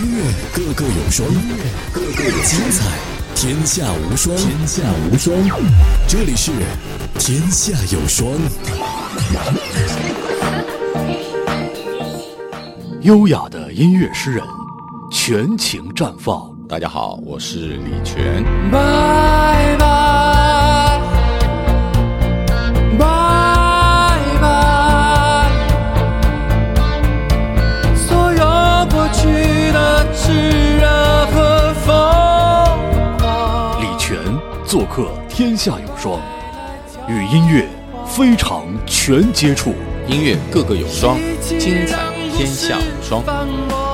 音乐个个有双，音乐个个有精彩，天下无双，天下无双。这里是天下有双。优雅的音乐诗人，全情绽放。大家好，我是李泉。天下有双，与音乐非常全接触。音乐个个有双，精彩天下无双。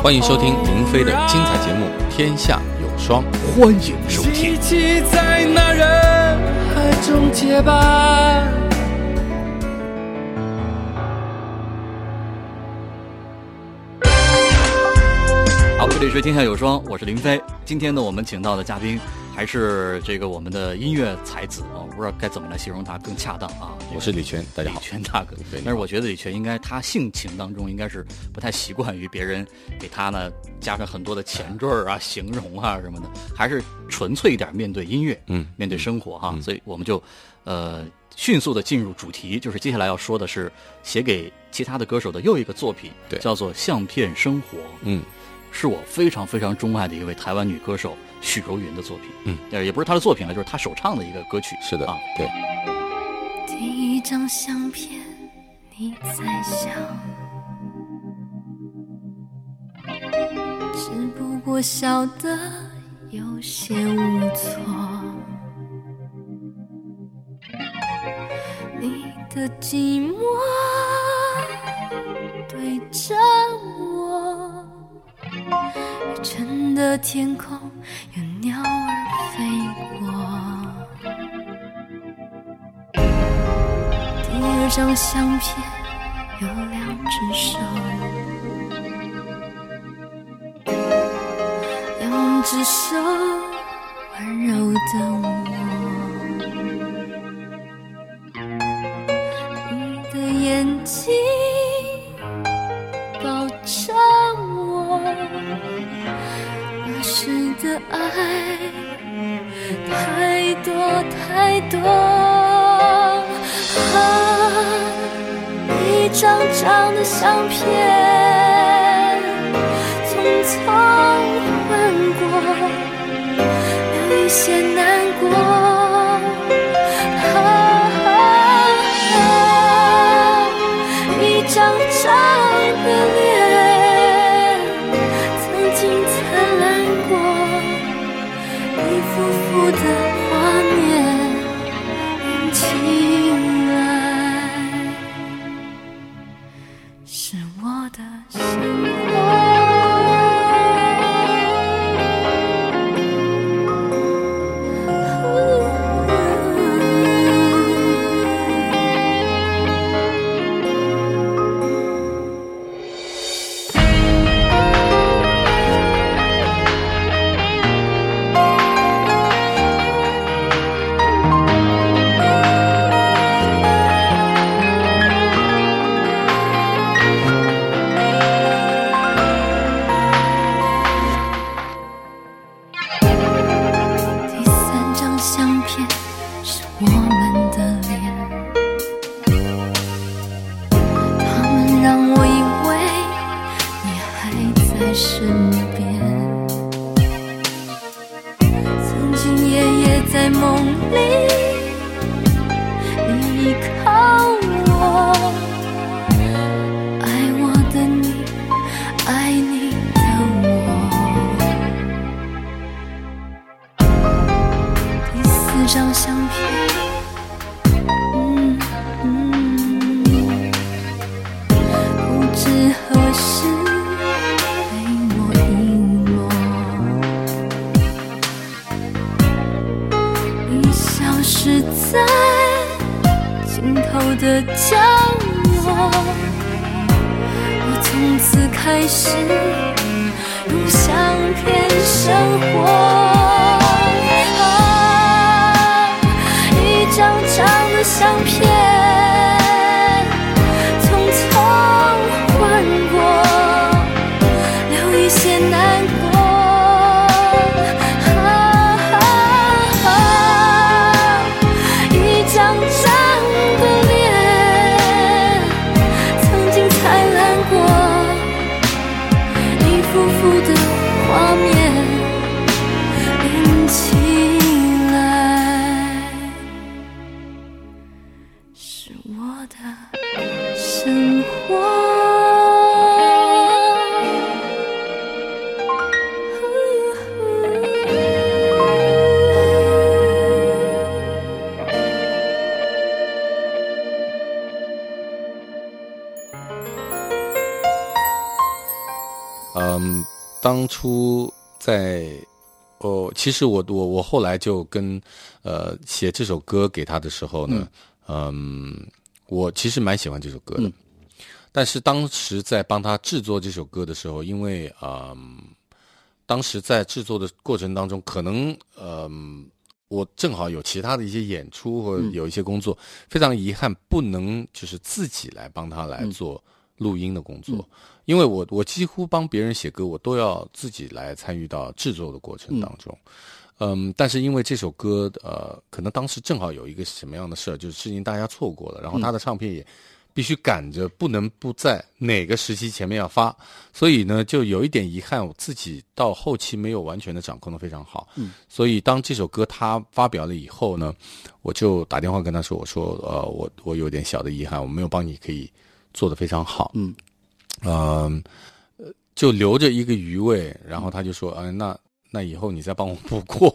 欢迎收听林飞的精彩节目《天下有双》，欢迎收听一。起在那人海中结伴。好，这里是天下有双，我是林飞。今天呢，我们请到的嘉宾还是这个我们的音乐才子啊，我不知道该怎么来形容他更恰当啊。这个我是李泉，大家好李。泉大哥对，但是我觉得李泉应该他性情当中应该是不太习惯于别人给他呢加上很多的前缀啊、形容啊什么的，还是纯粹一点面对音乐，嗯面对生活哈。嗯所以我们就呃迅速的进入主题，就是接下来要说的是写给其他的歌手的又一个作品，对叫做《相片生活》。嗯，是我非常非常钟爱的一位台湾女歌手许茹芸的作品。嗯，呃，也不是她的作品了，就是她首唱的一个歌曲。是的啊，，对，第一张相片，你在笑，只不过笑得有些无措。你的寂寞对着我，雨沉的天空飞过。第二张相片有两只手，两只手温柔的我，你的眼睛抱着我，那时的爱。太多太多，啊，一张张的相片，匆匆换过，有一些难过，身边，曾经夜夜在梦里你依靠我，爱我的你，爱你的我。第四张相片，开始用相片生活。一张张的相片，生活。嗯，当初在哦，其实我我我后来就跟呃写这首歌给他的时候呢，嗯我其实蛮喜欢这首歌的，嗯但是当时在帮他制作这首歌的时候，因为嗯，当时在制作的过程当中，可能嗯。我正好有其他的一些演出或者有一些工作，非常遗憾不能就是自己来帮他来做录音的工作，因为我我几乎帮别人写歌，我都要自己来参与到制作的过程当中。嗯但是因为这首歌，呃，可能当时正好有一个什么样的事儿，就是事情大家错过了，然后他的唱片也必须赶着，不能不在哪个时期前面要发，所以呢，就有一点遗憾，我自己到后期没有完全的掌控的非常好。嗯，所以当这首歌他发表了以后呢，我就打电话跟他说，我说，呃，我我有点小的遗憾，我没有帮你可以做的非常好。嗯，嗯，呃，就留着一个余味，然后他就说，嗯、那那以后你再帮我补过，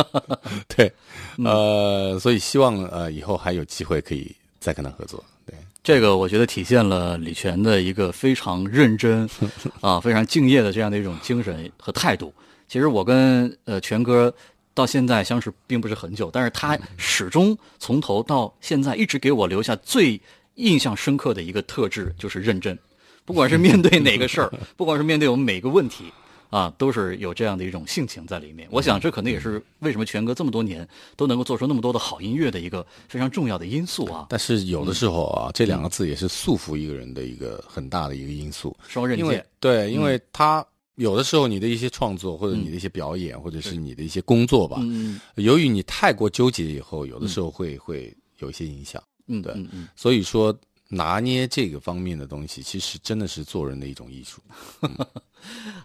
对，呃，所以希望呃以后还有机会可以再跟他合作，对，这个我觉得体现了李泉的一个非常认真 啊、非常敬业的这样的一种精神和态度。其实我跟呃泉哥到现在相识并不是很久，但是他始终从头到现在一直给我留下最印象深刻的一个特质就是认真，不管是面对哪个事儿，不管是面对我们每个问题。啊，都是有这样的一种性情在里面。我想，这可能也是为什么权哥这么多年都能够做出那么多的好音乐的一个非常重要的因素啊。但是有的时候啊，这两个字也是束缚一个人的一个很大的一个因素，双刃剑，对，因为他有的时候你的一些创作或者你的一些表演或者是你的一些工作吧，嗯由于你太过纠结以后，有的时候会会有一些影响。嗯，对所以说拿捏这个方面的东西，其实真的是做人的一种艺术。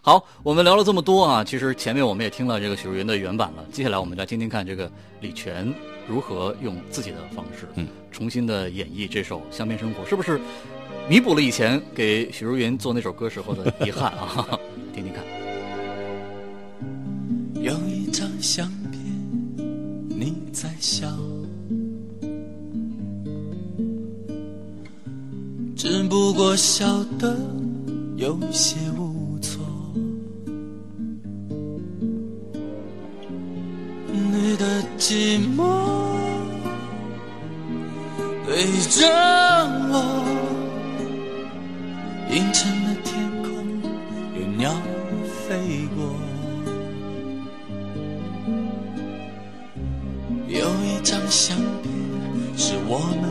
好，我们聊了这么多啊，其实前面我们也听了这个许茹芸的原版了，接下来我们来听听看这个李泉如何用自己的方式，嗯，重新的演绎这首《乡边生活》，是不是弥补了以前给许茹芸做那首歌时候的遗憾啊？听听看。不过笑得有些无措。你的寂寞对着我，阴沉的天空有鸟儿飞过。有一张相片是我们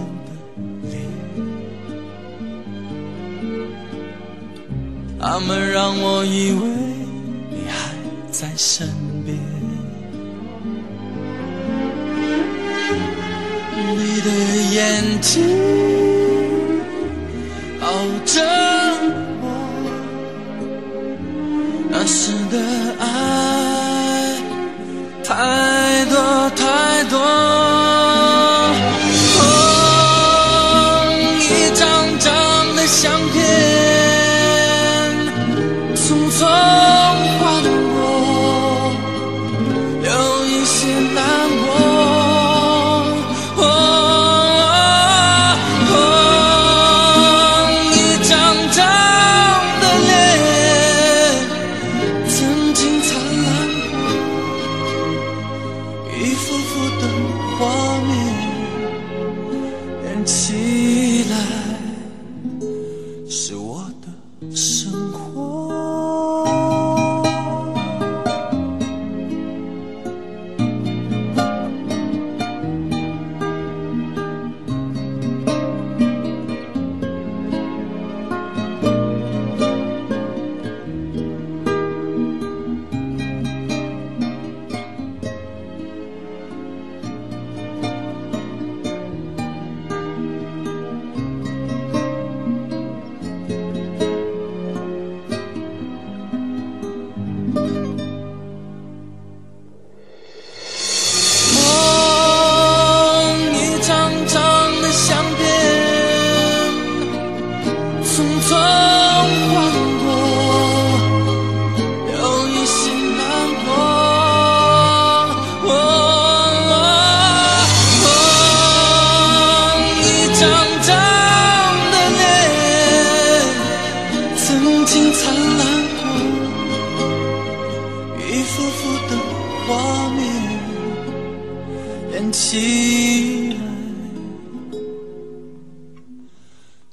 他们让我以为你还在身边。你的眼睛抱着我，那时的爱。太多太多，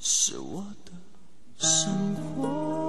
是我的生活。